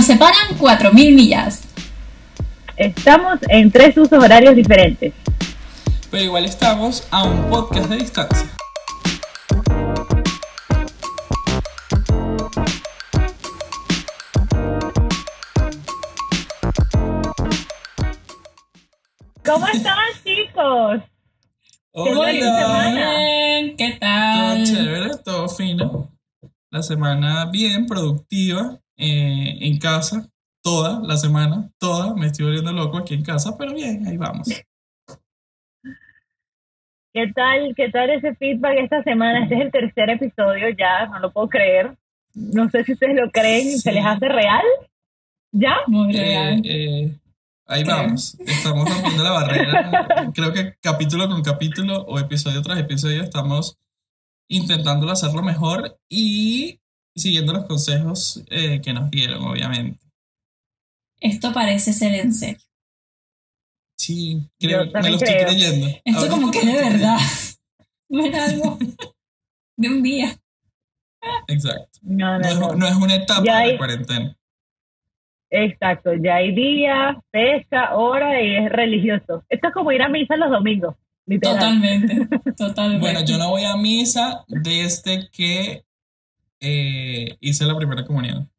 Nos separan 4.000 millas. Estamos en tres usos horarios diferentes. Pero igual estamos a un podcast de distancia. ¿Cómo están, chicos? Hola, ¿qué todo tal? chévere, todo fino. La semana bien productiva eh, en casa, toda la semana, toda. Me estoy volviendo loco aquí en casa, pero bien, ahí vamos. ¿Qué tal, qué tal ese feedback esta semana? Este es el tercer episodio ya, no lo puedo creer. No sé si ustedes lo creen y se les hace real. ¿Ya? Muy Eh, real. eh, ahí vamos, estamos rompiendo la barrera. Creo que capítulo con capítulo o episodio tras episodio estamos intentándolo hacerlo mejor y siguiendo los consejos eh, que nos dieron, obviamente. Esto parece ser en serio. Sí, Yo creo, me lo estoy creyendo. Esto como que de verdad. No era algo de un día. Exacto. No, No no, es, no. no es una etapa Ya de hay- la cuarentena. Exacto, ya hay día, fecha, hora y es religioso. Esto es como ir a misa los domingos, literal. Totalmente. Totalmente. Bueno, yo no voy a misa desde que eh, hice la primera comunión.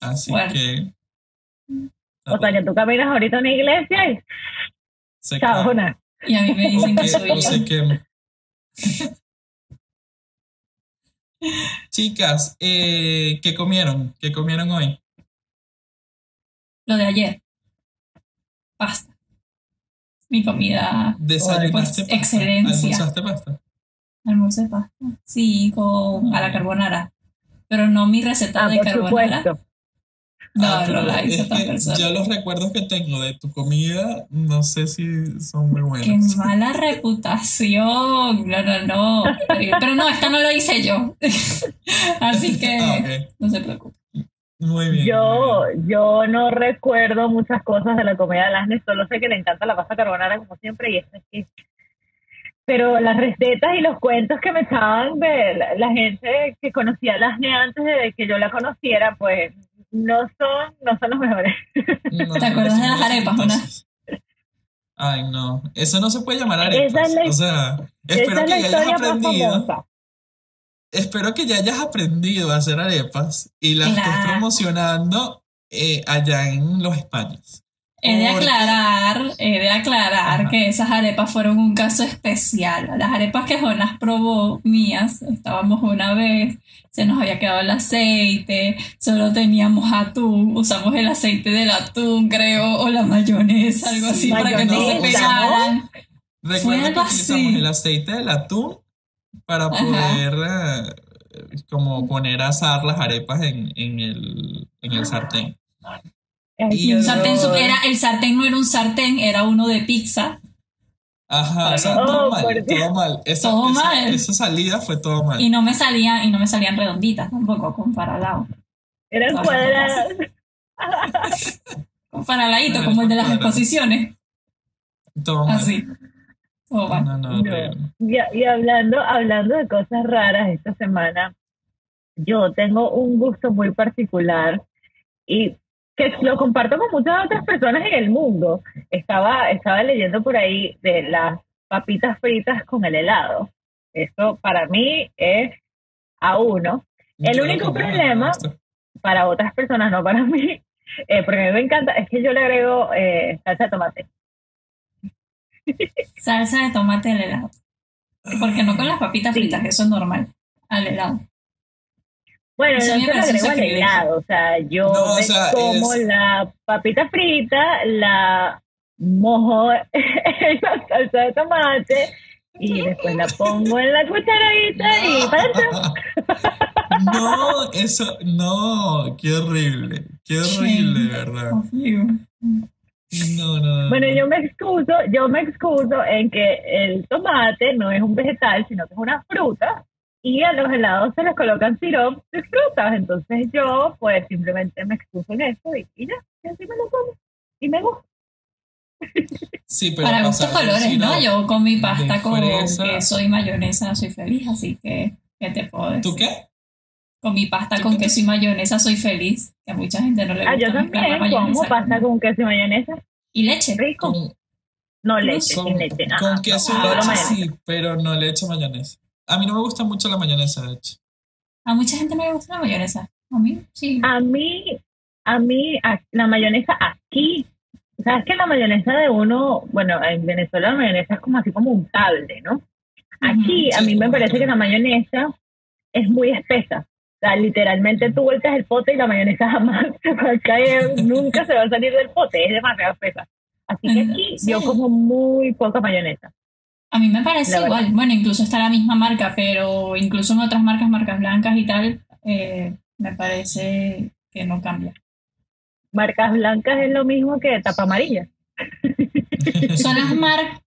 Así Bueno. que. O sea, que tú caminas ahorita a una iglesia y se cae. cabona. Y a mí me dicen que soy o se quema. Chicas, eh, ¿qué comieron? ¿Qué comieron hoy? Lo de ayer. Pasta. Mi comida. ¿Desayunaste Pues, pasta? excelencia. ¿Almorzaste pasta? Almuerzo de pasta. Sí, con a la carbonara. Pero no mi receta Ah, de por carbonara. supuesto. No, Ah, no la hizo es otra que persona. Yo los recuerdos que tengo de tu comida no sé si son muy Qué buenos. mala reputación. No, no, no. Pero, no, esta no la hice yo. Así que Ah, no se preocupe. Muy bien. Yo, muy bien. yo no recuerdo muchas cosas de la comida de Lasnes, solo sé que le encanta la pasta carbonara como siempre y esto es que... Pero las recetas y los cuentos que me echaban de la, la gente que conocía a Lasne antes de que yo la conociera, pues no son, no son los mejores. No, ¿Te acuerdas de las no, arepas, Jonás? entonces. Ay, no. Eso no se puede llamar arepas. Esa es la- o sea, espero Esa es que la ya hayas aprendido. Espero que ya hayas aprendido a hacer arepas y las estés promocionando eh, allá en los Españas. He de aclarar, he de aclarar Ajá. que esas arepas fueron un caso especial. Las arepas que Jonas probó mías, estábamos una vez, se nos había quedado el aceite, solo teníamos atún, usamos el aceite del atún, creo, o la mayonesa, algo así, Sí, para que no se pegaran. Recuerda que utilizamos así. el aceite del atún para poder eh, como poner a asar las arepas en, en el, en el sartén. Y un sartén, era, el sartén no era un sartén, era uno de pizza. Ajá, o sea, Oh, todo mal, todo mal. Esa, Todo esa- mal. esa salida fue todo mal. Y no me salían, y no me salían redonditas tampoco, con faralao. Eran cuadradas. Con faraladito, como el de las exposiciones. Todo mal. Así. Todo mal. No, no, No. horrible. Y, y hablando, hablando de cosas raras esta semana, yo tengo un gusto muy particular y que lo comparto con muchas otras personas en el mundo. Estaba, estaba leyendo por ahí de las papitas fritas con el helado. Eso para mí es a uno. El Yo único problema-. Para otras personas, no para mí, eh, porque a mí me encanta, es que yo le agrego eh, salsa de tomate. Salsa de tomate al helado. Porque no con las papitas Sí. fritas, eso es normal. Al helado. Bueno, Eso no se lo agrego al helado, o sea, yo No, o me sea, como es- la papita frita, la mojo en la salsa de tomate y después la pongo en la cucharadita y para adentro. No, eso, no, qué horrible, qué horrible, verdad. No, no, no. Bueno, no. yo me excuso, yo me excuso en que el tomate no es un vegetal, sino que es una fruta y a los helados se les colocan sirope de frutas, entonces yo pues simplemente me excuso en eso y, y ya, y así me lo como y me gusta. Sí, pero Para gustos colores, ¿no? Yo con mi pasta con queso y mayonesa soy feliz, así que, ¿qué te puedo decir? ¿Tú qué? Con mi pasta con queso y mayonesa soy feliz. Que a mucha gente no le gusta. Ah, yo también como pasta con- queso y mayonesa. Y leche. Rico. Con, No leche, con, sin leche. con queso y solo leche mayonesa. sí, pero no le echo mayonesa. A mí no me gusta mucho la mayonesa, de hecho. A mucha gente no le gusta la mayonesa. A mí sí. A mí, a mí, a- la mayonesa aquí, sabes que la mayonesa de uno, bueno, en Venezuela la mayonesa es como así como untable, ¿no? Aquí a mí me parece que- la mayonesa es muy espesa. O sea, literalmente tú vueltas el pote y la mayonesa jamás se va a caer, nunca se va a salir del pote, es demasiado espesa. Así que aquí sí. yo como muy poca mayonesa. A mí me parece La verdad. igual. Bueno, incluso está la misma marca, pero incluso en otras marcas, marcas blancas y tal, eh, me parece que no cambia. Marcas blancas es lo mismo que tapa amarilla. Son las marcas,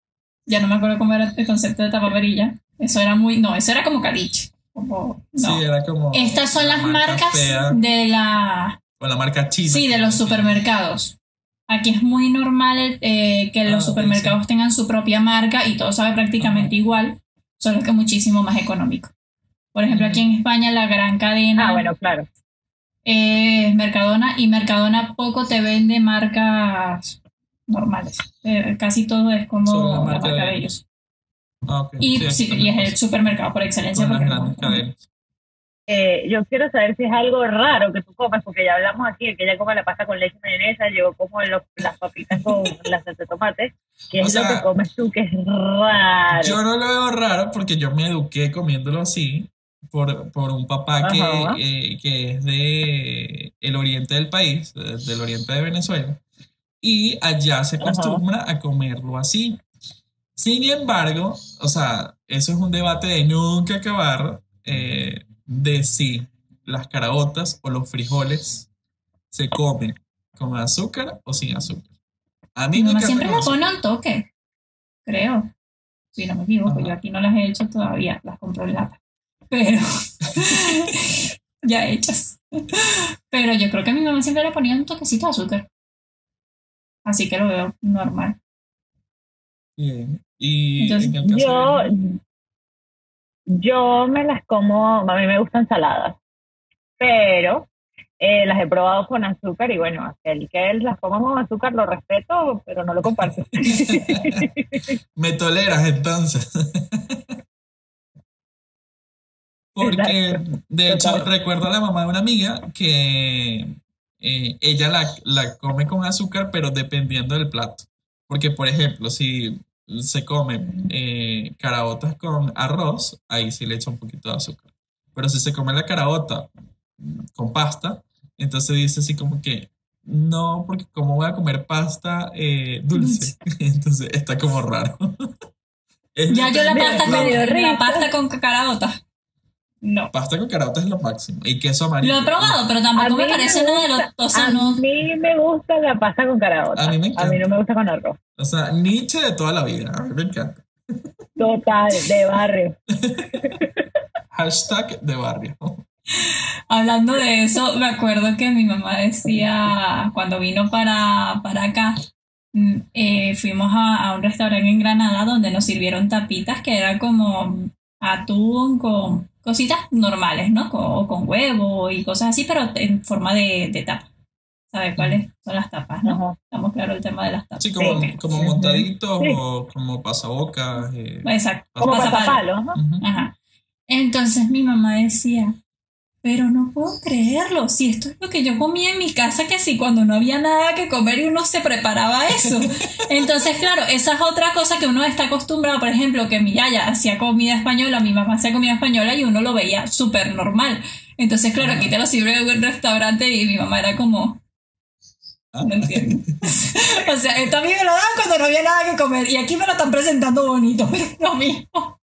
ya no me acuerdo cómo era el concepto de tapa amarilla. Eso era muy, no, eso era como caliche. Como, no. Sí, era como. Estas son la las marca marcas fea, de la, o la marca china. sí, de los supermercados. Aquí es muy normal eh, que Ah, los ok, supermercados tengan su propia marca y todo sabe prácticamente igual, solo que muchísimo más económico. Por ejemplo, aquí en España la gran cadena Ah, bueno, claro. es Mercadona y Mercadona poco te vende marcas normales. Eh, casi todo es como la marca de de ellos. Ah. Y, Sí, aquí sí, y también es el supermercado por excelencia. porque grandes no- cadenas. Eh, yo quiero saber si es algo raro que tú comes, porque ya hablamos aquí de que ella come la pasta con leche y mayonesa, yo como las papitas con la salsa de tomate, que O es lo sea, que comes tú que es raro. Yo no lo veo raro porque yo me eduqué comiéndolo así por, por un papá que, eh, que es de el oriente del país, de- del oriente de Venezuela, y allá se Ajá. acostumbra a comerlo así. Sin embargo, o sea, eso es un debate de nunca acabar eh, de si las caraotas o los frijoles se comen con azúcar o sin azúcar. A mí Mi me siempre le pone un toque, creo. Si no me equivoco, Ajá. yo aquí no las he hecho todavía, las compro en lata. Pero ya hechas. Pero yo creo que mi mamá siempre le ponía un toquecito de azúcar. Así que lo veo normal. Bien. Y Entonces, en el caso Yo, de- yo me las como, a mí me gustan saladas, pero eh, las he probado con azúcar y bueno, aquel que las coma con azúcar lo respeto, pero no lo comparto. Me toleras entonces. Porque, Exacto. de hecho, recuerdo a la mamá de una amiga que eh, ella la, la come con azúcar, pero dependiendo del plato. Porque, por ejemplo, si se come eh, caraotas con arroz, ahí sí le echa un poquito de azúcar. Pero si se come la caraota con pasta, entonces dice así como que no, porque ¿cómo voy a comer pasta eh, dulce? entonces está como raro. Es Ya yo la pasta con, la pasta con caraota. No. Pasta con caraota es lo máximo. Y queso amarillo. Lo he probado, pero tampoco me parece nada de lo. O sea, a no. mí me gusta la pasta con caraota. A mí me A mí encanta. no me gusta con arroz. O sea, Nietzsche de toda la vida. A mí me encanta. Total, de barrio. Hashtag de barrio. Hablando de eso, me acuerdo que mi mamá decía, cuando vino para, para acá, mm, eh, fuimos a, a un restaurante en Granada donde nos sirvieron tapitas que era como atún con cositas normales, ¿no? Con, o con huevo y cosas así, pero en forma de, de tapa. ¿Sabes cuáles son las tapas, no? Ajá. Estamos claro el tema de las tapas. Sí, como, Sí. como Ujú. montaditos Sí. o como pasabocas. eh, Exacto. Como Pasapalo. pasapalo, ¿no? Ajá. Entonces mi mamá decía, pero no puedo creerlo, si esto es lo que yo comía en mi casa, que si cuando no había nada que comer y uno se preparaba eso. Entonces, claro, esa es otra cosa que uno está acostumbrado, por ejemplo, que mi yaya hacía comida española, mi mamá hacía comida española y uno lo veía súper normal. Entonces, claro, aquí te lo sirve en un restaurante y mi mamá era como, Ah. no entiendo. o sea, esto a mí me lo daban cuando no había nada que comer y aquí me lo están presentando bonito, pero es lo mismo.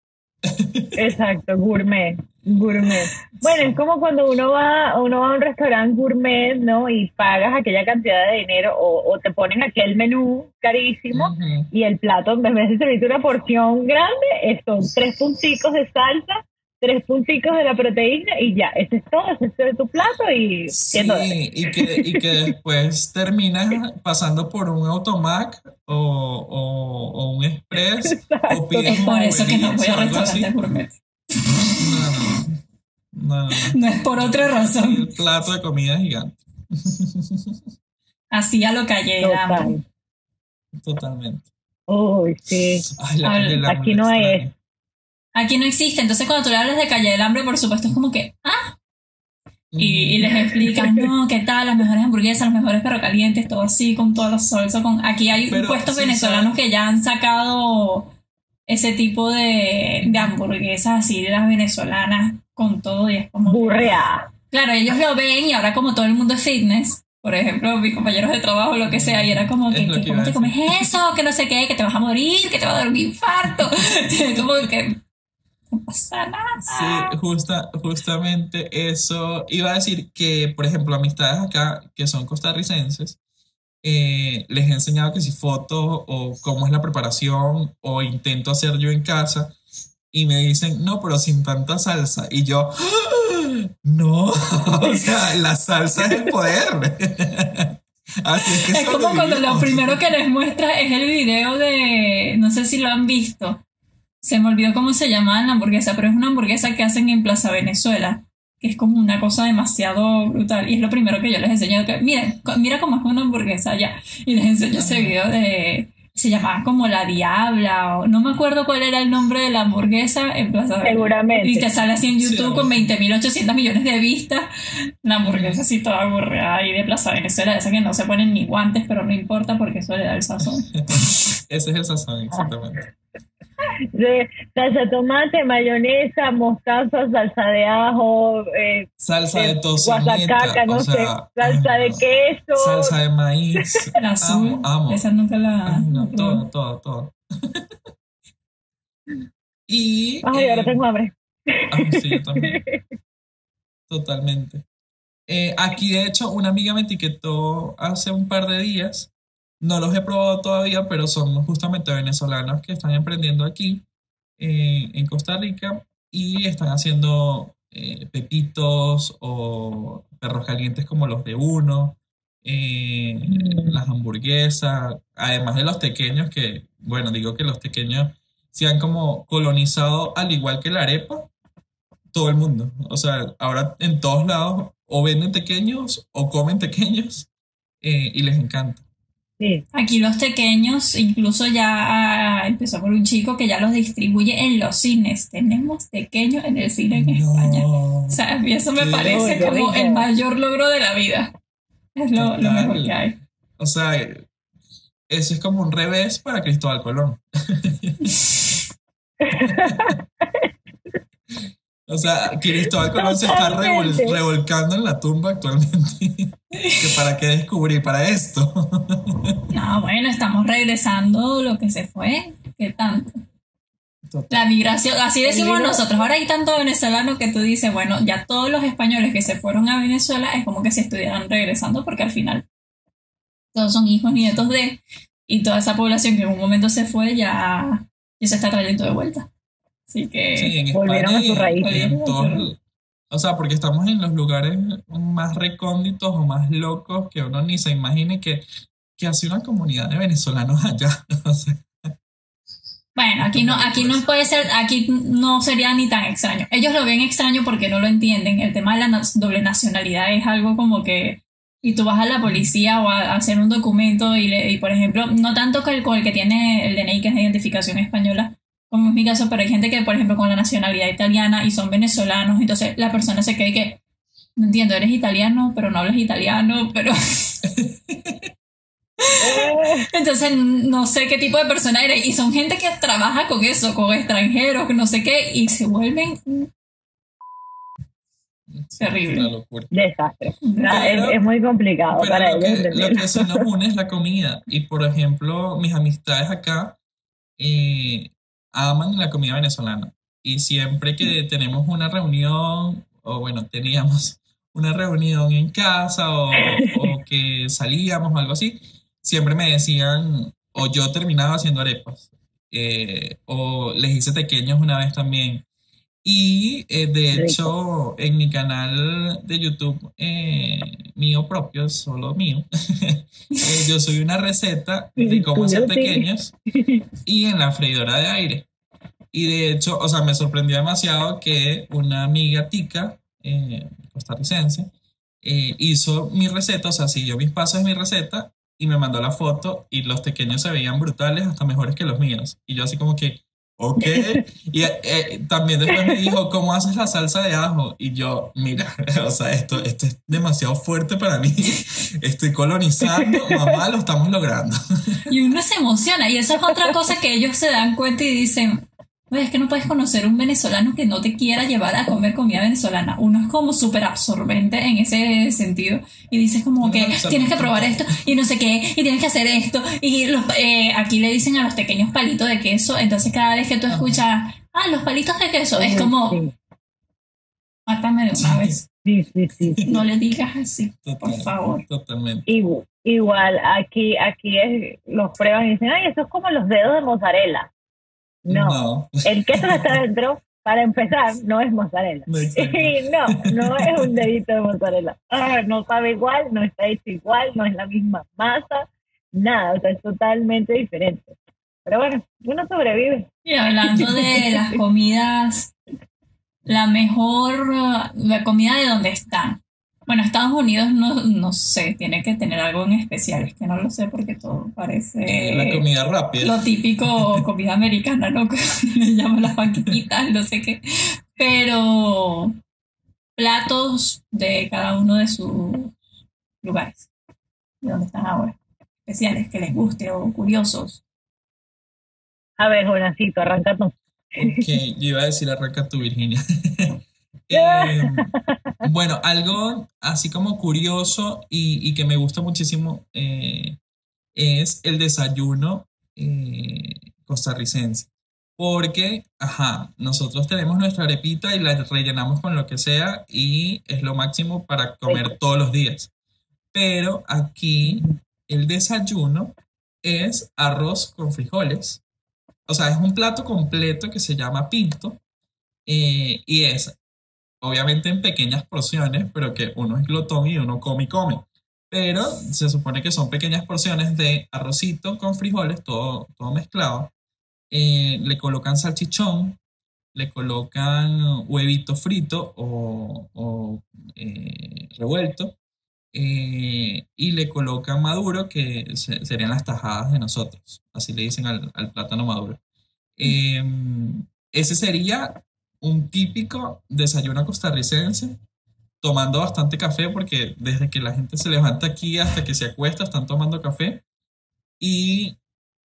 Exacto, gourmet, gourmet. Bueno, es como cuando uno va, uno va a un restaurante gourmet, ¿no? Y pagas aquella cantidad de dinero o, o te ponen aquel menú carísimo y el plato, en vez de servirte una porción grande, es- son tres punticos de salsa, tres punticos de la proteína y ya, ese es todo, ese es tu plato y Sí, 100 dólares. y que, y que después terminas pasando por un automac o, o, o un express o pides Es por eso que no voy a restaurantes gourmet. No, no, No, es por otra razón. El plato de comida gigante. Así a lo calle de hambre. Total. Totalmente. Uy, sí. Ay, la Ay, calle del hambre, aquí no la es. Aquí no existe. Entonces, cuando tú le hablas de calle del hambre, por supuesto, es como que, ah, y, y les explican, no, qué tal, las mejores hamburguesas, los mejores perros calientes, todo así, con toda la salsa. Con... Aquí hay Pero puestos sí venezolanos sabe- que ya han sacado ese tipo de, de hamburguesas así, de las venezolanas, con todo, y es como... Burrea. Claro, ellos lo ven y ahora como todo el mundo es fitness, por ejemplo, mis compañeros de trabajo, lo que sea, y era como que, lo que que ¿cómo te comes eso? Que no sé qué, que te vas a morir, que te va a dar un infarto. como que no pasa nada. Sí, justa, justamente eso. Iba a decir que, por ejemplo, amistades acá que son costarricenses, eh, les he enseñado que si fotos o cómo es la preparación o intento hacer yo en casa y me dicen, no, pero sin tanta salsa. Y yo, "¡Ah! no, o sea, la salsa es el poder. Así es que Es como cuando lo primero que les muestra es el video de, no sé si lo han visto, se me olvidó cómo se llamaba la hamburguesa, pero es una hamburguesa que hacen en Plaza Venezuela, que es como una cosa demasiado brutal. Y es lo primero que yo les enseño, que miren, mira cómo es una hamburguesa ya. Y les enseño ese video de, se llamaba como La Diabla, o no me acuerdo cuál era el nombre de la hamburguesa en Plaza Venezuela. Seguramente. Y te sale así en Sí, YouTube con 20.800 millones de vistas. La hamburguesa así toda aburrida ahí de Plaza Venezuela. Esa que no se ponen ni guantes, pero no importa porque eso le da el sazón. Ese es el sazón, exactamente. De salsa de tomate, mayonesa, mostaza, salsa de ajo, eh, Salsa de eh, tocineta, guasacaca, no o sé, salsa de ah, queso. salsa de maíz. La azul, amo, amo. esa nunca la... Ay, no, todo, todo, todo. y. Ay, ahora eh, tengo hambre. ay, sí, yo también. Totalmente. Eh, aquí, de hecho, una amiga me etiquetó hace un par de días. No los he probado todavía, pero son justamente venezolanos que están emprendiendo aquí eh, en Costa Rica y están haciendo eh, pepitos o perros calientes como los de uno, eh, Mm. las hamburguesas, además de los pequeños que, bueno, digo que los pequeños se han como colonizado al igual que la arepa, todo el mundo. O sea, ahora en todos lados o venden pequeños o comen pequeños y les encanta. Sí. Aquí los pequeños, incluso ya ah, empezó por un chico que ya los distribuye en los cines. Tenemos pequeños en el cine en España. O sea, a mí eso me parece como el mayor logro de la vida. Es lo, lo mejor que hay. O sea, eso es como un revés para Cristóbal Colón. O sea, Cristóbal Colón se está revol- revolcando en la tumba actualmente. ¿Que ¿Para qué descubrí? Para esto. No, bueno, estamos regresando lo que se fue. ¿Qué tanto? La migración, así decimos libro- nosotros. Ahora hay tanto venezolano que tú dices, bueno, ya todos los españoles que se fueron a Venezuela es como que se estuvieran regresando porque al final todos son hijos, nietos de, y toda esa población que en un momento se fue ya, ya se está trayendo de vuelta. Así que Sí, Volvieron España a sus raíces. todos- o sea, porque estamos en los lugares más recónditos o más locos que uno ni se imagine que, que hace una comunidad de venezolanos allá. O sea, Bueno, aquí no, aquí no puede ser, aquí no sería ni tan extraño. Ellos lo ven extraño porque no lo entienden. El tema de la doble nacionalidad es algo como que, y tú vas a la policía o a, hacer un documento y, le, y por ejemplo, no tanto que el, con el que tiene el DNI, que es de identificación española, como es mi caso, pero hay gente que, por ejemplo, con la nacionalidad italiana y son venezolanos, entonces la persona se cree que, no entiendo, eres italiano, pero no hablas italiano, pero... Entonces no sé qué tipo de persona eres. Y son gente que trabaja con eso, con extranjeros, no sé qué, y se vuelven Terrible. Una locura. Desastre. No, Pero- es, es muy complicado Pero para lo ellos que, lo que sí nos une es la comida. Y por ejemplo, mis amistades acá eh, aman la comida venezolana. Y siempre que tenemos una reunión, o bueno, teníamos una reunión en casa o, o que salíamos o algo así, siempre me decían, o yo terminaba haciendo arepas, eh, o les hice pequeños una vez también. Y eh, de Rico. hecho, en mi canal de YouTube eh, mío propio, solo mío, eh, yo soy una receta de cómo hacer pequeños y en la freidora de aire. Y de hecho, o sea, me sorprendió demasiado que una amiga tica costarricense, hizo mi receta, o sea, siguió mis pasos de mi receta y me mandó la foto y los pequeños se veían brutales, hasta mejores que los míos. Y yo así como que, ok. Y eh, también después me dijo, ¿cómo haces la salsa de ajo? Y yo, mira, o sea, esto, esto es demasiado fuerte para mí. Estoy colonizando, mamá, lo estamos logrando. Y uno se emociona. Y eso es otra cosa que ellos se dan cuenta y dicen, es que no puedes conocer un venezolano que no te quiera llevar a comer comida venezolana. Uno es como súper absorbente en ese sentido y dices como que tienes que probar esto y no sé qué y tienes que hacer esto y los, eh, aquí le dicen a los pequeños palitos de queso, entonces cada vez que tú escuchas, ah, los palitos de queso, es como, mátame de una vez. Sí, sí, sí. No le digas así, por favor. Totalmente. Igual, aquí, aquí es, los prueban y dicen, ay, eso es como los dedos de mozzarella. No. El queso que está dentro, para empezar, no es mozzarella. No, no, es un dedito de mozzarella. Ah, no sabe igual, no está hecho igual, no es la misma masa, nada, o sea, es totalmente diferente. Pero bueno, uno sobrevive. Y hablando de las comidas, la mejor, la comida de donde están. Bueno, Estados Unidos no, no sé, tiene que tener algo en especial, es que no lo sé porque todo parece... Eh, la comida rápida. Lo típico comida americana, ¿no? Que le llaman las panquitas, no sé qué. Pero platos de cada uno de sus lugares, de donde están ahora, especiales, que les guste o curiosos. A ver, Jonacito, arranca tú. Ok, yo iba a decir arranca tú, Virginia. Eh, bueno, algo así como curioso y, que me gusta muchísimo eh, es el desayuno eh, costarricense. Porque, ajá, nosotros tenemos nuestra arepita y la rellenamos con lo que sea y es lo máximo para comer todos los días. Pero aquí el desayuno es arroz con frijoles. O sea, es un plato completo que se llama pinto y es obviamente en pequeñas porciones, pero que uno es glotón y uno come y come. Pero se supone que son pequeñas porciones de arrocito con frijoles, todo, todo mezclado. Eh, le colocan salchichón, le colocan huevito frito o, eh, revuelto, eh, y le colocan maduro, que serían las tajadas de nosotros. Así le dicen al, al plátano maduro. ese sería un típico desayuno costarricense, tomando bastante café, porque desde que la gente se levanta aquí hasta que se acuesta están tomando café. Y,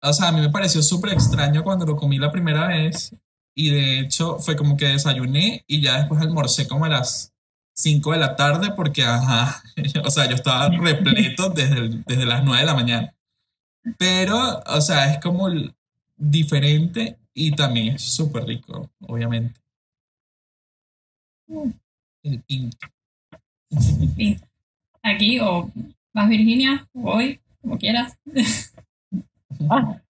o sea, a mí me pareció súper extraño cuando lo comí la primera vez. Y de hecho fue como que desayuné y ya después almorcé como a las 5 de la tarde porque, ajá, o sea, yo estaba repleto desde, desde las 9 de la mañana. Pero, o sea, es como diferente y también es súper rico, obviamente. El pinto. Aquí o vas Virginia, hoy, como quieras. Ah,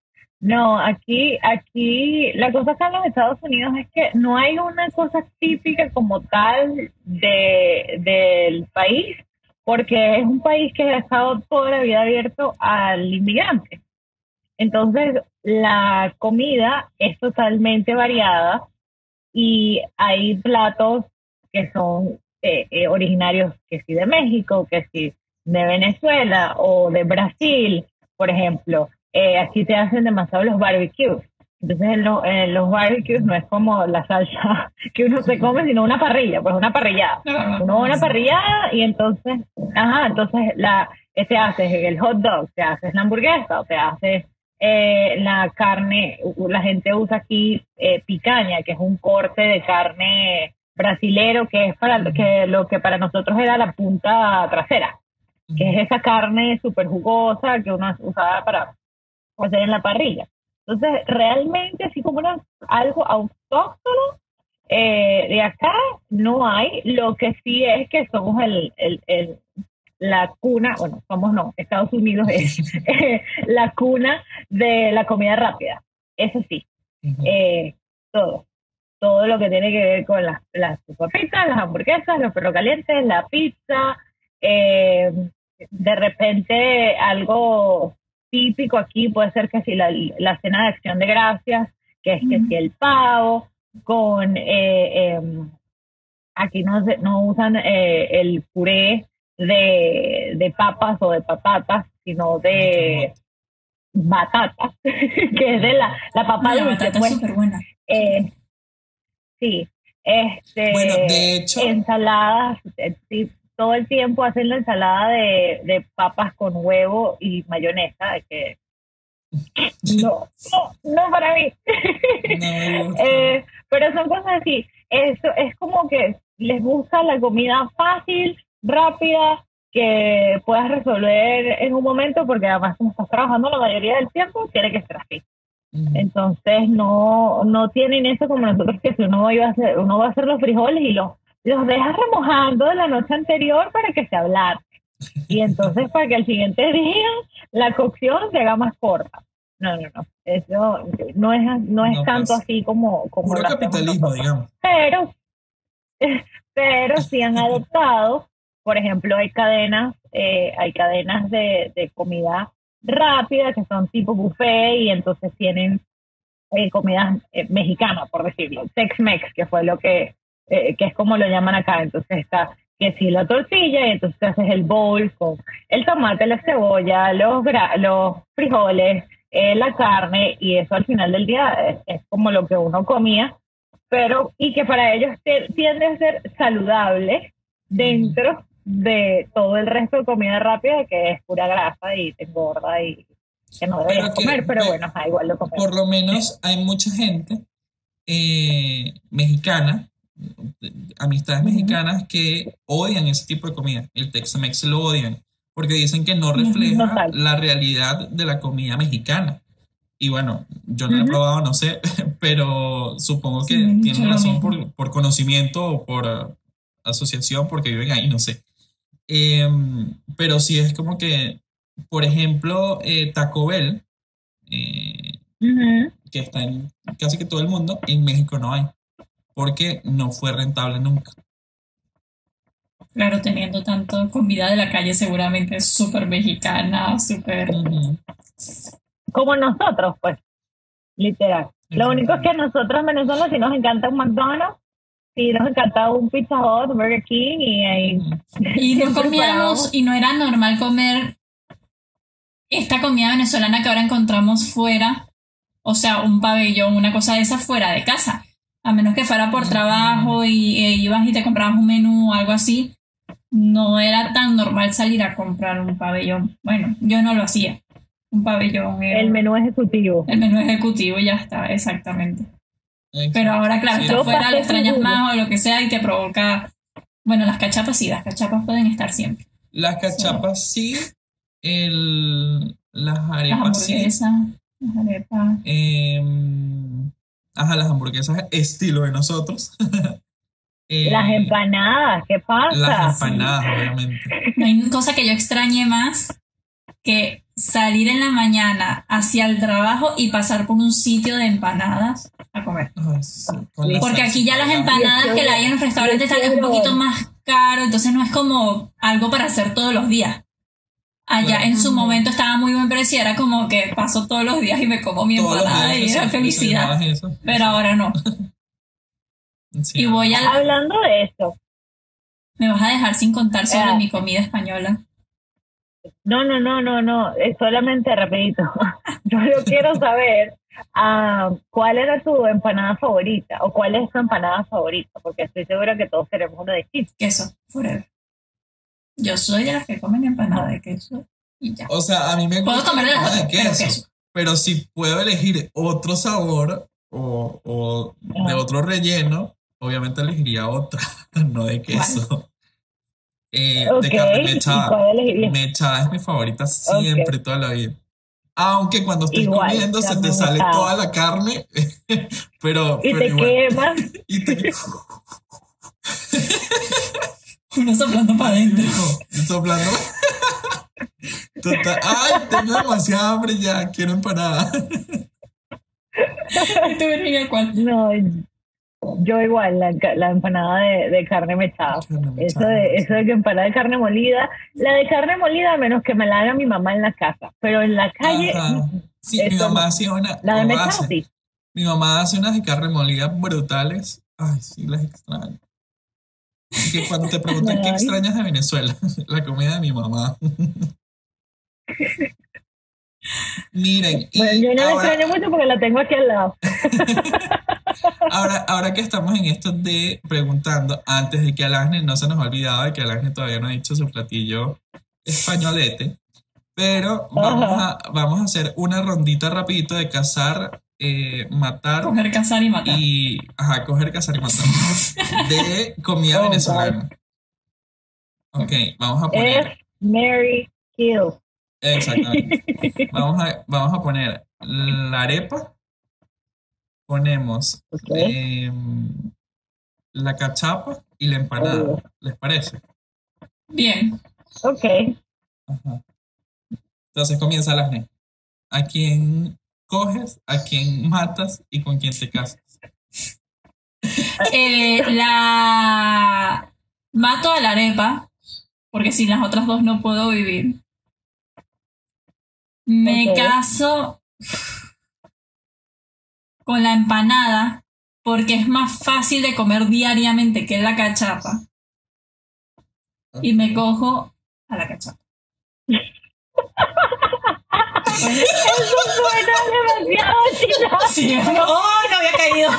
no, aquí, aquí la cosa acá en los Estados Unidos es que no hay una cosa típica como tal de, del país, porque es un país que ha estado toda la vida abierto al inmigrante. Entonces, la comida es totalmente variada y hay platos que son eh, eh, originarios que sí de México, que sí de Venezuela o de Brasil, por ejemplo. Eh, aquí te hacen demasiado los barbecues. Entonces en, los barbecues no es como la salsa que uno se come, sino una parrilla, pues una parrillada. Uno una parrillada y entonces, ajá, entonces la, te haces el hot dog, te haces la hamburguesa o te haces la carne, la gente usa aquí picaña, que es un corte de carne brasilero, que es para que lo que para nosotros era la punta trasera, que es esa carne súper jugosa que uno usaba para hacer en la parrilla. Entonces, realmente, así como algo autóctono eh, de acá, no hay. Lo que sí es que somos el, el, el la cuna, bueno, somos no, Estados Unidos es la cuna de la comida rápida. Eso sí, eh, todo todo lo que tiene que ver con las, las papitas, las hamburguesas, los perros calientes, la pizza, eh, de repente algo típico aquí puede ser que si la, cena de acción de gracias, que es que si el pavo con eh, em, aquí no, no usan eh, el puré de, de papas o de patatas, sino de batata, que es de la, la papa La dulce. batata es pues. súper buena. Sí, este, Bueno, de hecho- ensaladas, eh, todo el tiempo hacen la ensalada de, de papas con huevo y mayonesa, que no, no, no para mí. No. Eh, pero son cosas así, eso es como que les gusta la comida fácil, rápida, que puedas resolver en un momento, porque además como estás trabajando la mayoría del tiempo, tiene que ser así. Entonces no, no tienen eso como nosotros que si uno iba a hacer, uno va a hacer los frijoles y los, los deja remojando de la noche anterior para que se ablar. Y entonces para que el siguiente día la cocción se haga más corta. No, no, no. Eso no es, no es No tanto así como, como lo capitalismo, digamos. Pero, pero sí han adoptado, por ejemplo, hay cadenas, eh, hay cadenas de, de comida rápida que son tipo buffet y entonces tienen eh, comida eh, mexicana, por decirlo, Tex-Mex, que fue lo que, eh, que es como lo llaman acá. Entonces está que sí la tortilla y entonces haces el bowl con el tomate, la cebolla, los, gra- los frijoles, eh, la carne y eso al final del día es, es como lo que uno comía, pero y que para ellos tiende a ser saludable dentro de todo el resto de comida rápida que es pura grasa y te engorda y que no deberías Pero que- comer, pero bueno, igual lo comemos. Por lo menos hay mucha gente eh, mexicana, amistades mexicanas que odian ese tipo de comida. El Tex-Mex lo odian porque dicen que no refleja total. la realidad de la comida mexicana. Y bueno, yo no lo he probado, no sé, pero supongo que Sí, tienen razón por, por conocimiento o por eh, asociación, porque viven ahí, no sé. Em, pero sí es como que, por ejemplo, eh, Taco Bell, eh, que está en casi que todo el mundo, en México no hay, porque no fue rentable nunca. Claro, teniendo tanto comida de la calle, seguramente es súper mexicana, súper. Como nosotros, pues, literal. Lo único es que a nosotros en Venezuela sí nos encanta un McDonald's, sí nos encanta un Pizza Hut, Burger King y ahí... Y no comíamos, y no era normal comer esta comida venezolana que ahora encontramos fuera, o sea, un pabellón, una cosa de esa fuera de casa. A menos que fuera por trabajo y eh, ibas y te comprabas un menú o algo así, no era tan normal salir a comprar un pabellón. Bueno, yo no lo hacía. Un pabellón era El menú ejecutivo. el menú ejecutivo ya está, exactamente. Pero ahora, claro, Sí. estás Yo fuera, lo extrañas seguro. más o lo que sea y te provoca. Bueno, las cachapas sí, las cachapas pueden estar siempre. Las cachapas sí, el, las Las arepas sí. hamburguesas, las arepas. em, ajá, las hamburguesas estilo de nosotros. Eh, Las empanadas, ¿qué pasa? Las empanadas, obviamente. No hay cosa que yo extrañe más que salir en la mañana hacia el trabajo y pasar por un sitio de empanadas a comer. Sí, Porque aquí ya las empanadas que la hay en los restaurantes Yo están un poquito más caro, entonces no es como algo para hacer todos los días. Allá Claro. en su momento estaba muy buen precio, era como que paso todos los días y me como mi empanada días y era felicidad. eso. Pero ahora no. Sí, Y voy a... Hablando de esto, Me vas a dejar sin contar sobre mi comida española. No, no, no, no, no, es solamente rapidito. Yo lo quiero saber ah, cuál era tu empanada favorita o cuál es tu empanada favorita, porque estoy segura que todos queremos una distinta. Queso, forever. Yo soy de las que comen empanada de queso y ya. O sea, a mí me Puedo gusta comer de empanada de pero queso, queso. pero si puedo elegir otro sabor o, o de otro relleno, obviamente elegiría otra, no de queso. Eh, de carne ¿y mechada. Mechada es mi favorita siempre, toda la vida. Aunque cuando estés Igual, comiendo se te sale mechada. toda la carne, pero, Y pero te igual. quemas. Y te Uno soplando para adentro. soplando. Total. Ay, tengo demasiada hambre ya, quiero empanada. ¿Y tú, Virginia, cuál? No, yo igual, la, la empanada de, de carne mechada. Carne Eso de, eso de que empanada de carne molida, la de carne molida, a menos que me la haga mi mamá en la casa, pero en la calle, Ajá. Sí, mi mamá hacía una. la de mechada hace. sí. Mi mamá hace unas de carne molida brutales. Ay, sí, las extraño. que cuando te preguntan qué extrañas de Venezuela, la comida de mi mamá. Miren, y Bueno, yo no ahora, extraño mucho porque la tengo aquí al lado. ahora, ahora que estamos en esto de preguntando, antes de que Alagne no se nos ha olvidado de que Alagne todavía no ha dicho su platillo españolete, pero vamos a, vamos a hacer una rondita rapidito de cazar, eh, matar Coger, cazar y matar. y ajá, coger, cazar y matar de comida Oh, venezolana. Ok, vamos a poner. Es Mary Kill. Exactamente. Vamos a, vamos a poner la arepa. Ponemos em, la cachapa y la empanada. Oh. ¿Les parece? Bien. Ok. Ajá. Entonces comienza la ne. ¿A quién coges? ¿A quién matas? ¿Y con quién te casas? Eh, la mato a la arepa, porque sin las otras dos no puedo vivir. Me caso con la empanada, porque es más fácil de comer diariamente que la cachapa. Y me cojo a la cachapa. Eso suena demasiado chino. Sí, no, ¡Oh, no había caído.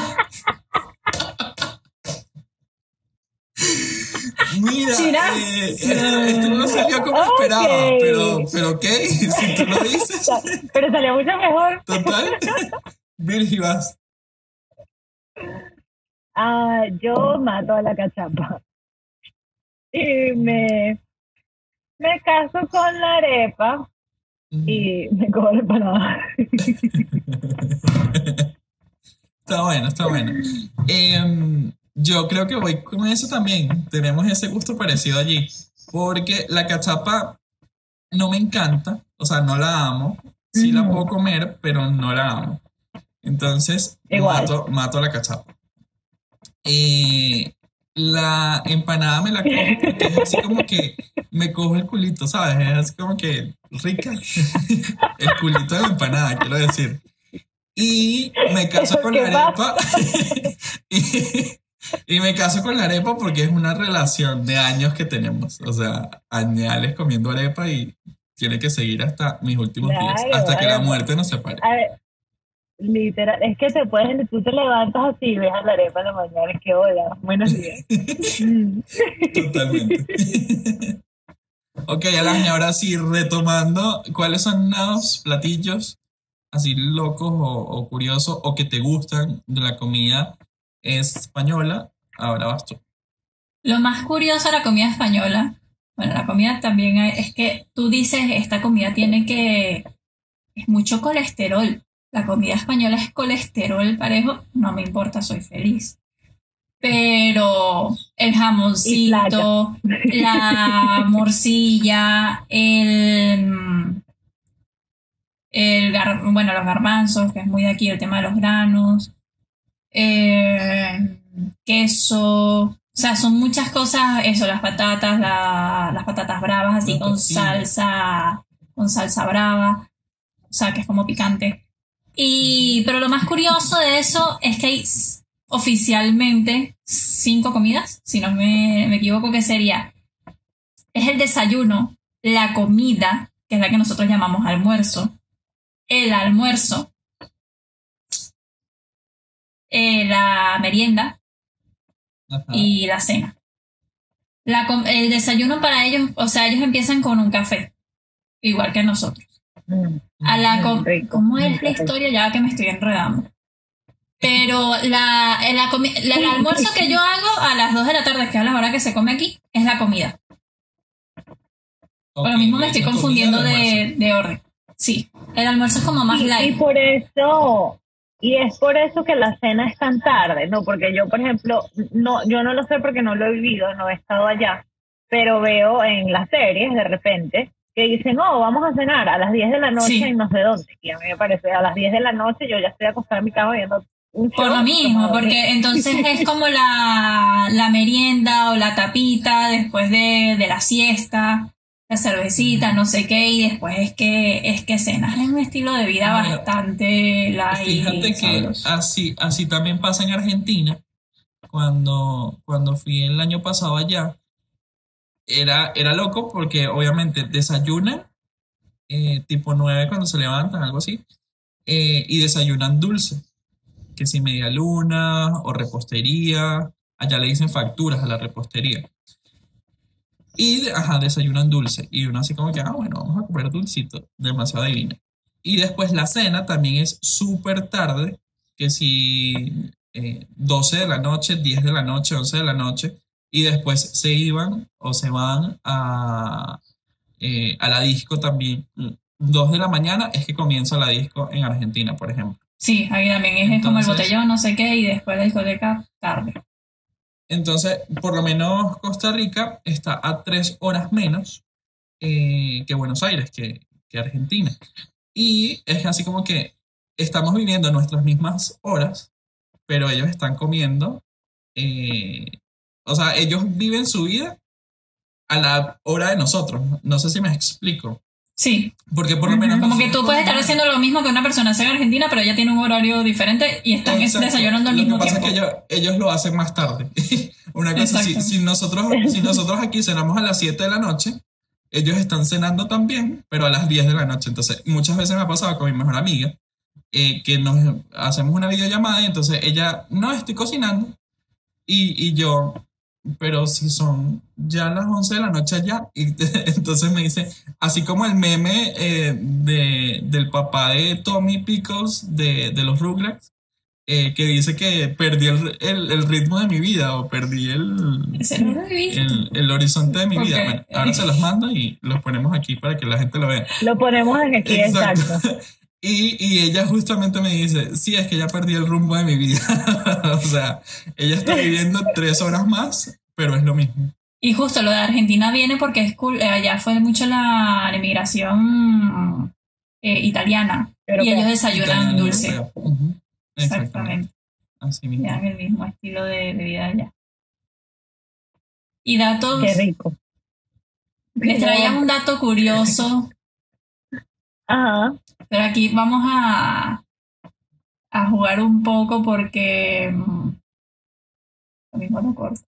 Mira, eh, esto, esto no salió como esperaba, pero, pero ok, si tú lo dices, Pero salió mucho mejor. total. Virgi, vas. Ah, yo mato a la cachapa. Y me, me caso con la arepa y me cojo la empanada. Está bueno, está bueno. Em, yo creo que voy con eso también. Tenemos ese gusto parecido allí. Porque la cachapa no me encanta, o sea, no la amo. Sí la puedo comer, pero no la amo. Entonces, Igual. mato, mato la cachapa. Eh, la empanada me la cojo porque es así como que me cojo el culito, ¿sabes? Es así como que rica. el culito de la empanada, quiero decir. Y me caso con la ¿Qué arepa. y, y me caso con la arepa porque es una relación de años que tenemos. O sea, añales comiendo arepa y tiene que seguir hasta mis últimos días. Hasta que la muerte nos separe. A ver, literal, es que te puedes, tú te levantas así y ves a la arepa en la mañana, es que hola, buenos días. Totalmente. ok, Alain, ahora sí, retomando, ¿cuáles son los platillos así locos o, o curiosos o que te gustan de la comida española? Ahora vas tú. Lo más curioso de la comida española, bueno, la comida también hay- es que tú dices, esta comida tiene que, es mucho colesterol. La comida española es colesterol parejo, no me importa, soy feliz. Pero el jamoncito, la morcilla, el, el gar- bueno, los garbanzos, que es muy de aquí el tema de los granos, eh, queso, o sea, son muchas cosas, eso, las patatas, la- las patatas bravas, así con salsa, con salsa brava, o sea, que es como picante. Y, pero lo más curioso de eso es que hay oficialmente cinco comidas, si no me, me equivoco, que sería, es el desayuno, la comida, que es la que nosotros llamamos almuerzo, el almuerzo, eh, la merienda Ajá. y la cena. La el desayuno para ellos, o sea, ellos empiezan con un café, igual que nosotros. Mm. A la com- Mm, rico. ¿Cómo es la historia? Ya que me estoy enredando. Pero la, la comi- la- el almuerzo que yo hago a las 2 de la tarde, que es a la hora que se come aquí, es la comida. Por lo mismo me estoy confundiendo de, orden. Sí, el almuerzo es como más Y, y light. por eso, y es por eso que la cena es tan tarde, ¿no? Porque yo, por ejemplo, no, yo no lo sé porque no lo he vivido, no he estado allá, pero veo en las series de repente que dicen, no, vamos a cenar a las 10 de la noche Sí. en no sé dónde. Y a mí me parece, a las 10 de la noche yo ya estoy acostada en mi cama viendo un Por lo mismo, porque entonces es como la, la merienda o la tapita después de, de la siesta, la cervecita, no sé qué, y después es que es que cenas. Es un estilo de vida bastante light. Fíjate que así, así también pasa en Argentina cuando, cuando fui el año pasado allá, era, era loco porque obviamente desayunan eh, tipo 9 cuando se levantan, algo así, eh, y desayunan dulce, que si media luna o repostería, allá le dicen facturas a la repostería. Y, ajá, desayunan dulce. Y uno así como que, ah, bueno, vamos a comer dulcito. Demasiado divino. Y después la cena también es súper tarde, que si 12 de la noche, 10 de la noche, 11 de la noche. Y después se iban o se van a, eh, a la disco también. 2 de la mañana es que comienza la disco en Argentina, por ejemplo. Sí, ahí también es como el botellón, no sé qué, y después la discoteca tarde. Entonces, por lo menos Costa Rica está a tres horas menos eh, que Buenos Aires, que, Argentina. Y es así como que estamos viviendo nuestras mismas horas, pero ellos están comiendo. Eh, o sea, ellos viven su vida a la hora de nosotros. No sé si me explico. Sí. Porque por lo menos. Como que tú puedes estar haciendo lo mismo que una persona hace en Argentina, pero ella tiene un horario diferente y están desayunando al mismo tiempo. Lo que pasa es que ellos, lo hacen más tarde. una cosa, si, si, nosotros, si nosotros aquí cenamos a las 7 de la noche, ellos están cenando también, pero a las 10 de la noche. Entonces, muchas veces me ha pasado con mi mejor amiga eh, que nos hacemos una videollamada y entonces ella, no, estoy cocinando. Y, y yo, pero si son ya las 11 de la noche allá, y entonces me dice, así como el meme eh, de, del papá de Tommy Pickles de, de los Rugrats, eh, que dice que perdí el, el, ritmo de mi vida o perdí el, el, el horizonte de mi vida. Bueno, ahora se los mando y los ponemos aquí para que la gente lo vea. Lo ponemos en aquí, exacto. Y, y, ella justamente me dice, sí, es que ya perdí el rumbo de mi vida. o sea, ella está viviendo tres horas más, pero es lo mismo. Y justo lo de Argentina viene porque es cool, eh, allá fue mucho la, inmigración eh, italiana y ellos desayunan dulce. Exactamente. Así mismo. Tienen el mismo estilo de, de, vida allá. Y datos. Qué rico. Les traía un dato curioso. Ajá. Pero aquí vamos a, a jugar un poco porque. Mm, lo mismo no corto.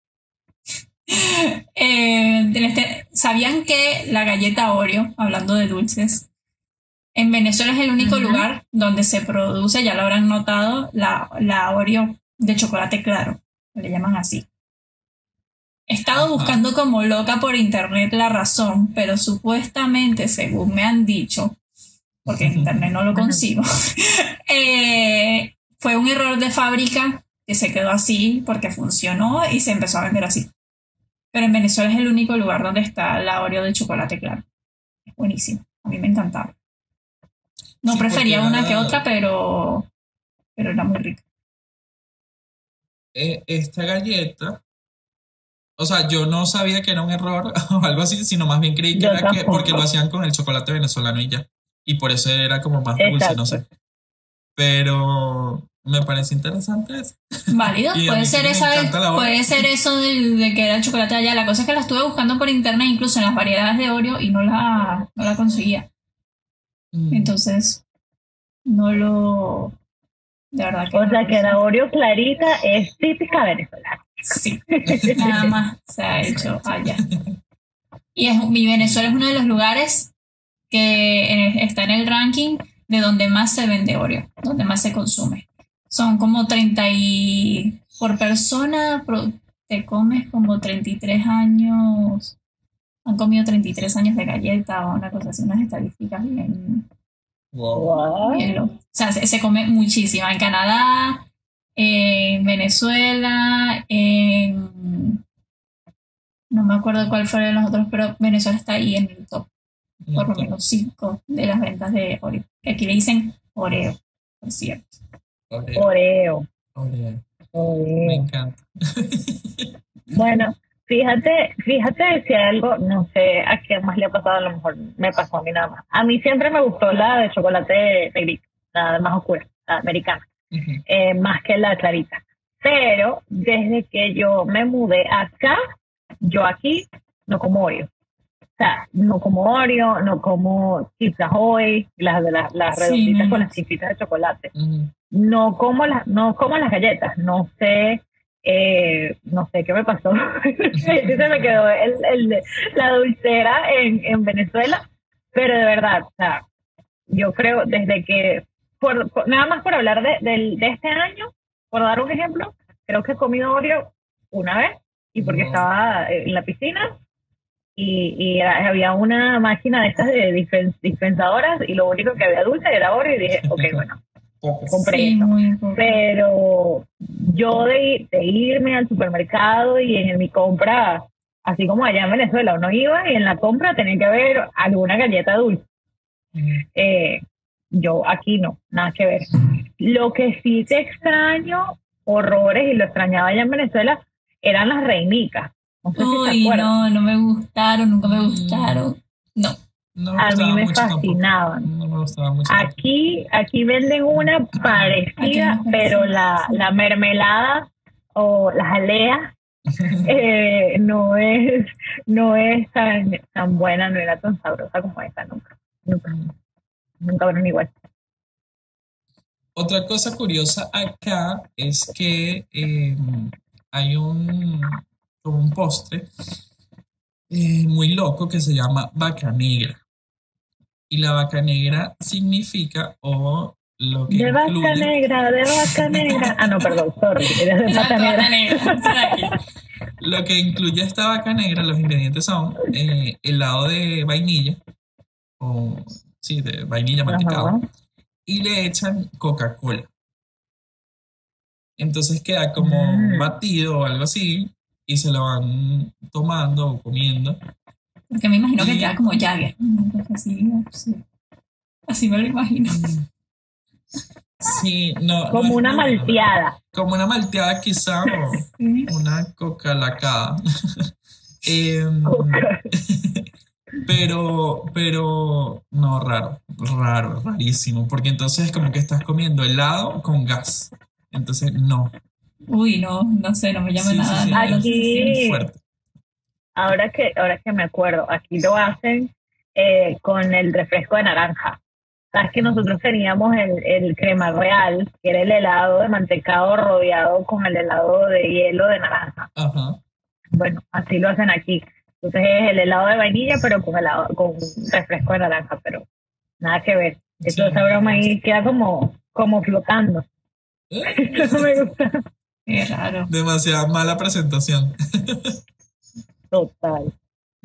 Eh, este, ¿Sabían que la galleta Oreo, hablando de dulces, en Venezuela es el único lugar donde se produce, ya lo habrán notado, la, la Oreo de chocolate claro, le llaman así. He estado buscando como loca por internet la razón, pero supuestamente, según me han dicho, porque en internet no lo consigo, eh, fue un error de fábrica que se quedó así porque funcionó y se empezó a vender así. Pero en Venezuela es el único lugar donde está la Oreo de chocolate claro. Es buenísimo. A mí me encantaba. No prefería una que otra, pero, pero era muy rica. Eh, esta galleta, o sea, yo no sabía que era un error o algo así, sino más bien creí que era que porque lo hacían con el chocolate venezolano y ya. Y por eso era como más dulce, no sé. Pero me parece interesante eso. Válido, puede ser, esa puede ser eso de, que era el chocolate allá. La cosa es que la estuve buscando por internet, incluso en las variedades de Oreo, y no la, no la conseguía. Mm. Entonces, no lo. De verdad que. O sea, que la Oreo clarita es típica venezolana. Sí, nada más se ha hecho allá. Y es, mi Venezuela es uno de los lugares que eh, está en el ranking de donde más se vende Oreo, donde más se consume son como 30 y por persona te comes como 33 años, han comido 33 años de galleta o una cosa así, unas estadísticas bien... Wow. o sea, se, come muchísima en Canadá, en Venezuela, en... No me acuerdo cuál fueron los otros, pero Venezuela está ahí en el top. Por lo menos cinco de las ventas de Oreo. Que aquí le dicen Oreo, por cierto. Oreo. Oreo. Me encanta. bueno, fíjate, fíjate si hay algo, no sé a quién más le ha pasado, a lo mejor me pasó a mí nada más. A mí siempre me gustó la de chocolate negrito, la más oscura, la americana, eh, más que la clarita. Pero desde que yo me mudé acá, yo aquí no como Oreo. O sea, no como Oreo, no como Chips Ahoy, las de las, las redonditas con las chispitas de chocolate. No como las, no como las galletas, no sé eh, no sé qué me pasó. se me quedó el, el, la dulcera en, en Venezuela, pero de verdad, o sea, yo creo desde que, por, nada más por hablar de, de, de, este año, por dar un ejemplo, creo que he comido Oreo una vez y porque estaba en la piscina y, y había una máquina de estas de dispensadoras y lo único que había dulce era Oreo y dije, ok, bueno, compré Pero yo de, de, irme al supermercado y en mi compra, así como allá en Venezuela uno iba y en la compra tenía que haber alguna galleta dulce. Eh, yo aquí no, nada que ver. Lo que sí te extraño, horrores, y lo extrañaba allá en Venezuela, eran las reinicas. Uy, no, no me gustaron, nunca me gustaron. No. a mí me fascinaban. No me gustaba mucho. Aquí, aquí venden una parecida, pero la, la mermelada o las aleas eh, no es no es tan, tan buena, no era tan sabrosa como esta nunca. Nunca, nunca fueron igual. Otra cosa curiosa acá es que eh, hay un, un postre eh, muy loco que se llama vaca negra. Y la vaca negra significa o lo que de vaca negra, de vaca negra. Ah, no, perdón, sorry, eres de vaca negra. lo que incluye esta vaca negra, los ingredientes son eh, helado de vainilla, o sí, de vainilla mantecado, y le echan Coca-Cola. Entonces queda como mm. batido o algo así y se lo van tomando o comiendo. Porque me imagino que queda como Jagger. Así, así, me lo imagino. Sí, no. Como una malteada. Como una malteada quizá o una coca lacada. Em, pero, pero, no, raro, raro, rarísimo, porque entonces es como que estás comiendo helado con gas. Entonces, no. Uy, no, no sé, no me llama nada. aquí, ahora que, ahora que me acuerdo, aquí lo hacen eh, con el refresco de naranja. Sabes que nosotros teníamos el, el crema real, que era el helado de mantecado rodeado con el helado de hielo de naranja. Ajá. Bueno, así lo hacen aquí. Entonces es el helado de vainilla, pero con helado, con refresco de naranja, pero nada que ver. Eso esa broma ahí queda como, como flotando. Eso me gusta. Qué raro. Demasiada mala presentación. Total.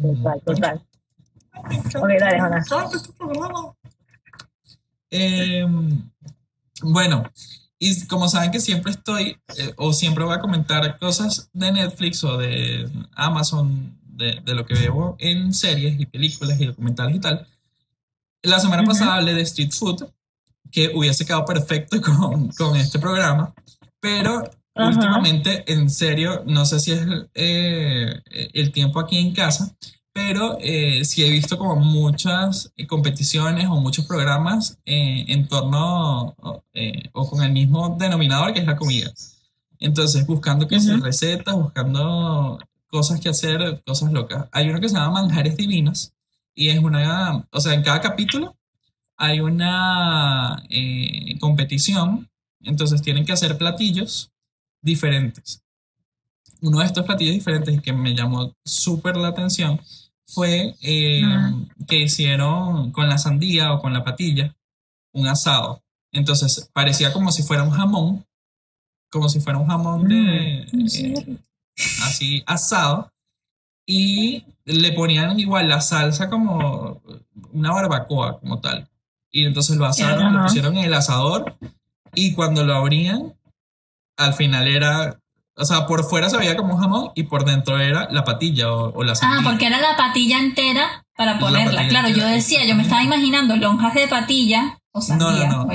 Total, total. Ok, dale. Eh, bueno, y como saben que siempre estoy eh, o siempre voy a comentar cosas de Netflix o de Amazon, de, de, lo que veo en series y películas y documentales y tal. La semana pasada hablé de street food, que hubiese quedado perfecto con, con este programa, pero últimamente, en serio, no sé si es eh, el tiempo aquí en casa, pero eh, sí he visto como muchas competiciones o muchos programas eh, en torno o con el mismo denominador que es la comida. Entonces, buscando que recetas, buscando cosas que hacer, cosas locas. Hay uno que se llama Manjares Divinos y es una, o sea, en cada capítulo hay una eh, competición, entonces tienen que hacer platillos diferentes. Uno de estos platillos diferentes que me llamó súper la atención fue eh, que hicieron con la sandía o con la patilla un asado. Entonces parecía como si fuera un jamón, como si fuera un jamón de mm, eh, así asado y le ponían igual la salsa como una barbacoa como tal. Y entonces lo asaron, lo pusieron en el asador y cuando lo abrían, al final era, o sea, por fuera se veía como un jamón y por dentro era la patilla o, la Ah, porque era la patilla entera para ponerla. Claro, yo decía, yo me estaba imaginando lonjas de patilla o sandía, no,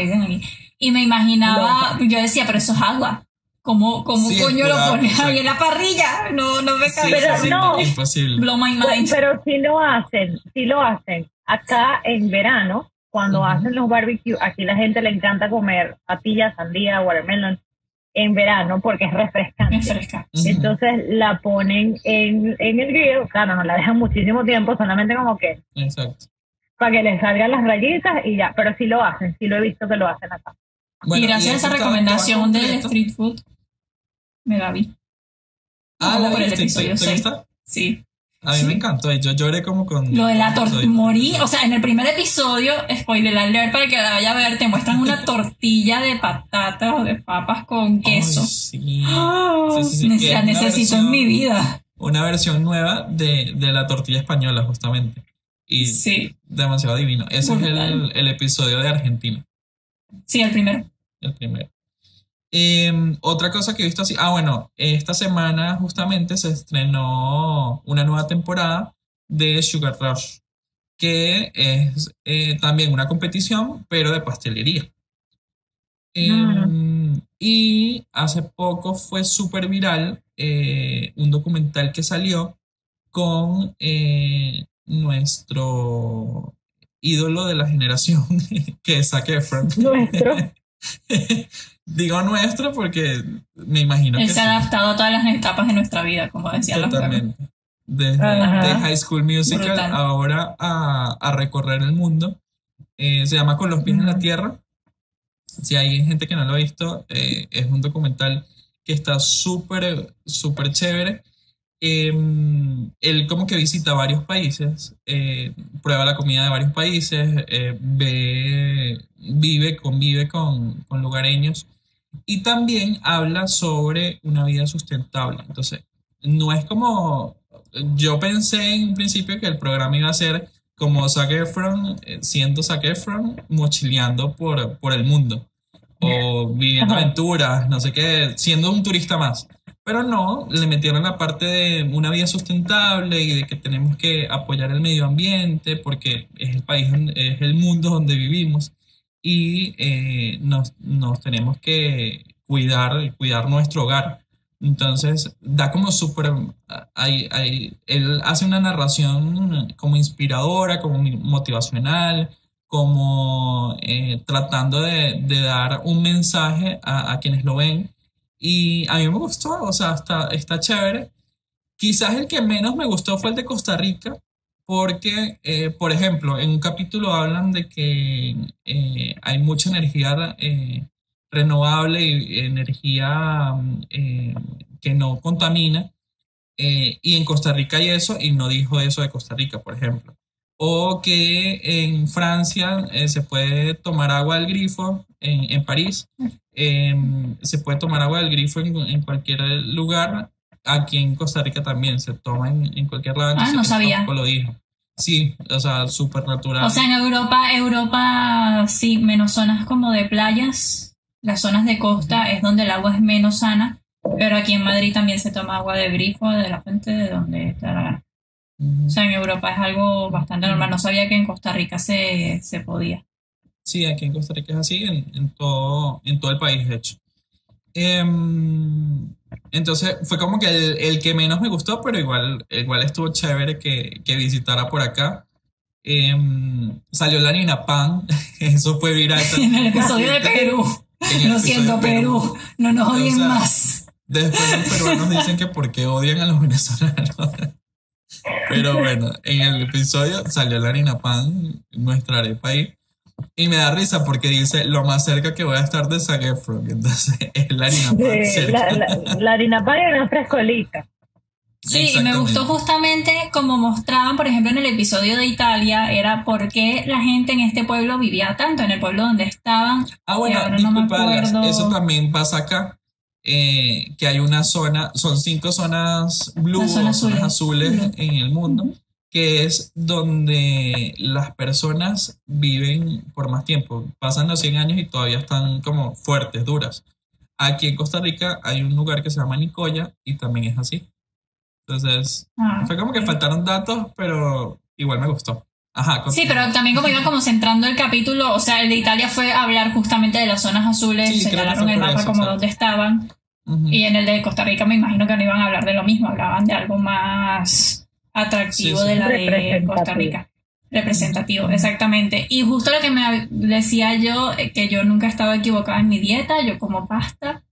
y me imaginaba, yo decía, pero eso es agua. ¿Cómo, cómo coño lo pones ahí en la parrilla? No, no me cabe. pero no, imposible. Blow my mind. Pero sí lo hacen, sí lo hacen. Acá en verano, cuando hacen los barbecues, aquí la gente le encanta comer patilla, sandía, watermelon en verano porque es refrescante. Entonces la ponen en, en el grill, claro, no la dejan muchísimo tiempo, solamente como que Exacto. para que les salgan las rayitas y ya, pero sí lo hacen, sí lo he visto que lo hacen acá. y gracias a esa recomendación del street food, me la vi. Ah, ¿la por el episodio te seis. gusta? Sí. A mí Sí. me encantó. y Yo lloré como con. Lo de la episodio. Morí. O sea, en el primer episodio, spoiler alert para que la vaya a ver, te muestran una tortilla de patatas o de papas con queso. Ay, sí. Ah, Sí, sí, la necesito en mi vida. Una versión nueva de, de la tortilla española, justamente. Y Sí, demasiado divino. Ese es el, el episodio de Argentina, sí, el primero. el primero. Eh, otra cosa que he visto así. Ah, bueno, esta semana justamente se estrenó una nueva temporada de Sugar Rush, que es eh, también una competición, pero de pastelería. Eh, Y hace poco fue súper viral eh, un documental que salió con eh, nuestro ídolo de la generación, que es Zac Efron. Nuestro. Digo nuestro porque me imagino Él que se ha sí, adaptado a todas las etapas de nuestra vida, como decía la totalmente. Desde Ajá. de High School Musical Brutal. ahora a, a recorrer el mundo. Eh, se llama Con los pies en la tierra. Si hay gente que no lo ha visto, eh, es un documental que está súper, súper chévere. Eh, él como que visita varios países, eh, prueba la comida de varios países, eh, ve, vive, convive con, con lugareños y también habla sobre una vida sustentable. Entonces, no es como, yo pensé en un principio que el programa iba a ser como Zac Efron, eh, siendo Zac Efron, mochileando por, por el mundo o viviendo aventuras, no sé qué, siendo un turista más. Pero no, le metieron la parte de una vida sustentable y de que tenemos que apoyar el medio ambiente porque es el país, es el mundo donde vivimos y eh, nos, nos tenemos que cuidar, cuidar nuestro hogar. Entonces, da como súper, él hace una narración como inspiradora, como motivacional, como eh, tratando de, de dar un mensaje a, a quienes lo ven. Y a mí me gustó, o sea, está, está chévere. Quizás el que menos me gustó fue el de Costa Rica, porque, eh, por ejemplo, en un capítulo hablan de que eh, hay mucha energía eh, renovable y energía eh, que no contamina. eh, y en Costa Rica hay eso y no dijo eso de Costa Rica, por ejemplo. O que en Francia eh, se puede tomar agua del grifo, en, en París, eh, se puede tomar agua del grifo en, en cualquier lugar. Aquí en Costa Rica también se toma en, en cualquier lado. Ah, no sabía. lo dijo. Sí, o sea, súper natural. O sea, en Europa, Europa sí, menos zonas como de playas, las zonas de costa es donde el agua es menos sana, pero aquí en Madrid también se toma agua de grifo, de la fuente, de donde da la. O sea, en Europa es algo bastante normal. No sabía que en Costa Rica se, se podía. Sí, aquí en Costa Rica es así, en, en todo, en todo el país, de hecho. Em, entonces fue como que el, el que menos me gustó, pero igual, igual estuvo chévere que, que visitara por acá. Em, salió la Nina Pan, eso fue viral. En el episodio de. Perú. Lo siento, Perú. No nos O odien sea, más. Después los peruanos dicen que porque odian a los venezolanos. Pero bueno, en el episodio salió la harina pan, nuestra arepa ahí. Y me da risa porque dice lo más cerca que voy a estar de Zac Efron. Entonces es la harina pan cerca. la, la, la harina pan y una frescolita. Sí, y me gustó justamente como mostraban, por ejemplo, en el episodio de Italia, era por qué la gente en este pueblo vivía tanto, en el pueblo donde estaban. Ah, bueno, no disculpa, acuerdo. eso también pasa acá. eh, que hay una zona, son cinco zonas blue, zonas o zonas azules. azules Blue. en el mundo, que es donde las personas viven por más tiempo. Pasan los 100 años y todavía están como fuertes, duras. Aquí en Costa Rica hay un lugar que se llama Nicoya y también es así. Entonces, Ah, fue como que faltaron datos, pero igual me gustó. Ajá, Sí, pero también como iba como centrando el capítulo, o sea, el de Italia fue hablar justamente de las zonas azules, Sí, señalaron el mapa eso, como donde estaban, Ujú. y en el de Costa Rica me imagino que no iban a hablar de lo mismo, hablaban de algo más atractivo Sí, sí. de la de. Costa Rica. Representativo, exactamente. Y justo lo que me decía yo, eh, que yo nunca estaba equivocada en mi dieta, yo como pasta.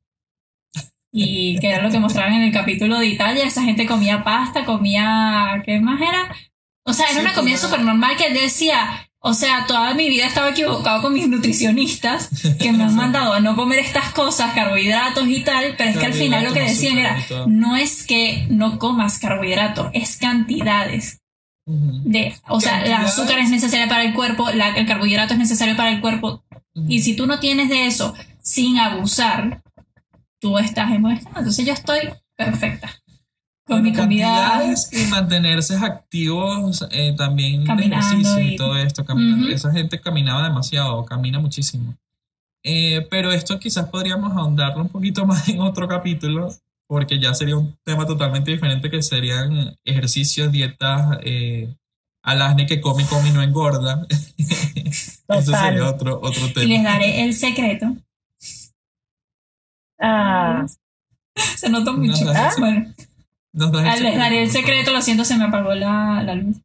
Y que era lo que mostraban en el capítulo de Italia, esa gente comía pasta, comía, ¿qué más era? O sea, era Sí, una comida súper normal que él decía, O sea, toda mi vida estaba equivocado con mis nutricionistas que me han mandado a no comer estas cosas, carbohidratos y tal, pero es que al final lo que decían era, no es que no comas carbohidratos, es cantidades. De, o sea, el azúcar es necesaria para el cuerpo, el carbohidrato es necesario para el cuerpo. Y si tú no tienes de eso sin abusar, tú estás en buen estado. Entonces yo estoy perfecta con mi comida. Y mantenerse activos eh, también de ejercicio y, todo esto. Caminando. Esa gente caminaba demasiado, camina muchísimo. Eh, pero esto quizás podríamos ahondarlo un poquito más en otro capítulo, porque ya sería un tema totalmente diferente que serían ejercicios, dietas, eh, alasne que come, come y no engorda. Eso sería otro, otro tema. Y les daré el secreto. Ah. Se nota mucho. ¿Ah? Bueno. Les daré el secreto, lo siento, se me apagó la, la luz.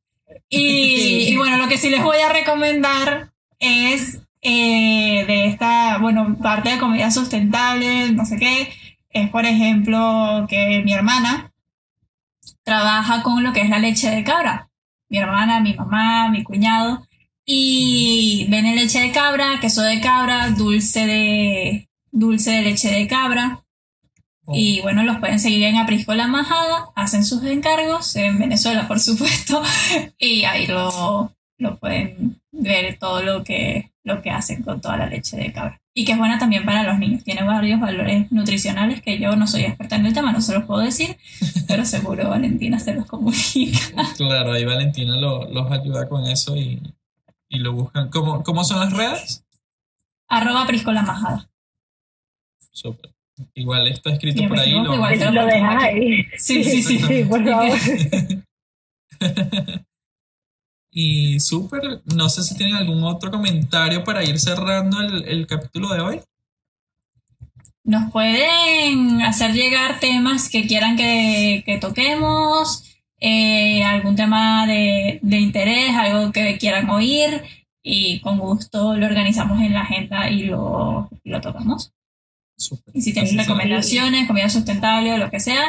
Y, y, bueno, lo que sí les voy a recomendar es eh, de esta, bueno, parte de comida sustentable, no sé qué, es por ejemplo que mi hermana trabaja con lo que es la leche de cabra. Mi hermana, mi mamá, mi cuñado. Y ven leche de cabra, queso de cabra, dulce de, dulce de leche de cabra. Y bueno, los pueden seguir en Apriscola Majada, hacen sus encargos en Venezuela, por supuesto, y ahí lo, lo pueden ver todo lo que, lo que hacen con toda la leche de cabra. Y que es buena también para los niños. Tiene varios valores nutricionales que yo no soy experta en el tema, no se los puedo decir, pero seguro Valentina se los comunica. Claro, ahí Valentina los ayuda con eso y, y lo buscan. ¿Cómo, ¿Cómo, son las redes? Arroba Priscola Majada. Súper. Igual está escrito por ahí. Lo, lo dejas ahí. Sí, sí, sí, sí, por favor. Y súper, no sé si tienen algún otro comentario para ir cerrando el, capítulo de hoy. Nos pueden hacer llegar temas que quieran que, toquemos, eh, algún tema de, interés, algo que quieran oír y con gusto lo organizamos en la agenda y lo, lo tocamos. Y si tienen recomendaciones, comida sustentable o lo que sea,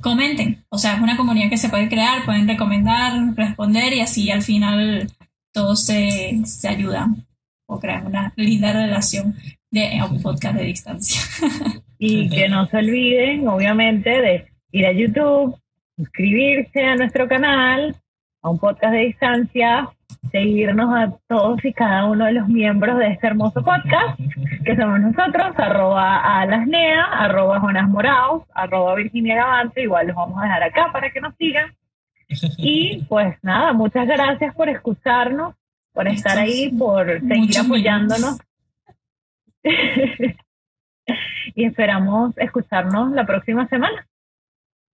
comenten. O sea, es una comunidad que se puede crear, pueden recomendar, responder y así al final todos se, se ayudan o crean una linda relación de un podcast de distancia. Y que no se olviden, obviamente, de ir a YouTube, suscribirse a nuestro canal, a un podcast de distancia, seguirnos a todos y cada uno de los miembros de este hermoso podcast, que somos nosotros, arroba alasnea, arroba Jonas Moraos, arroba Virginia Gavante, igual los vamos a dejar acá para que nos sigan. Y pues nada, muchas gracias por escucharnos, por estar ahí, por seguir apoyándonos. y esperamos escucharnos la próxima semana.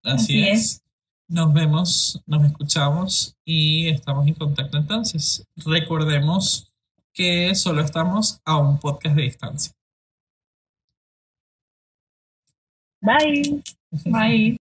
Así, es. Nos vemos, nos escuchamos y estamos en contacto entonces. Recordemos que solo estamos a un podcast de distancia. Bye. Bye.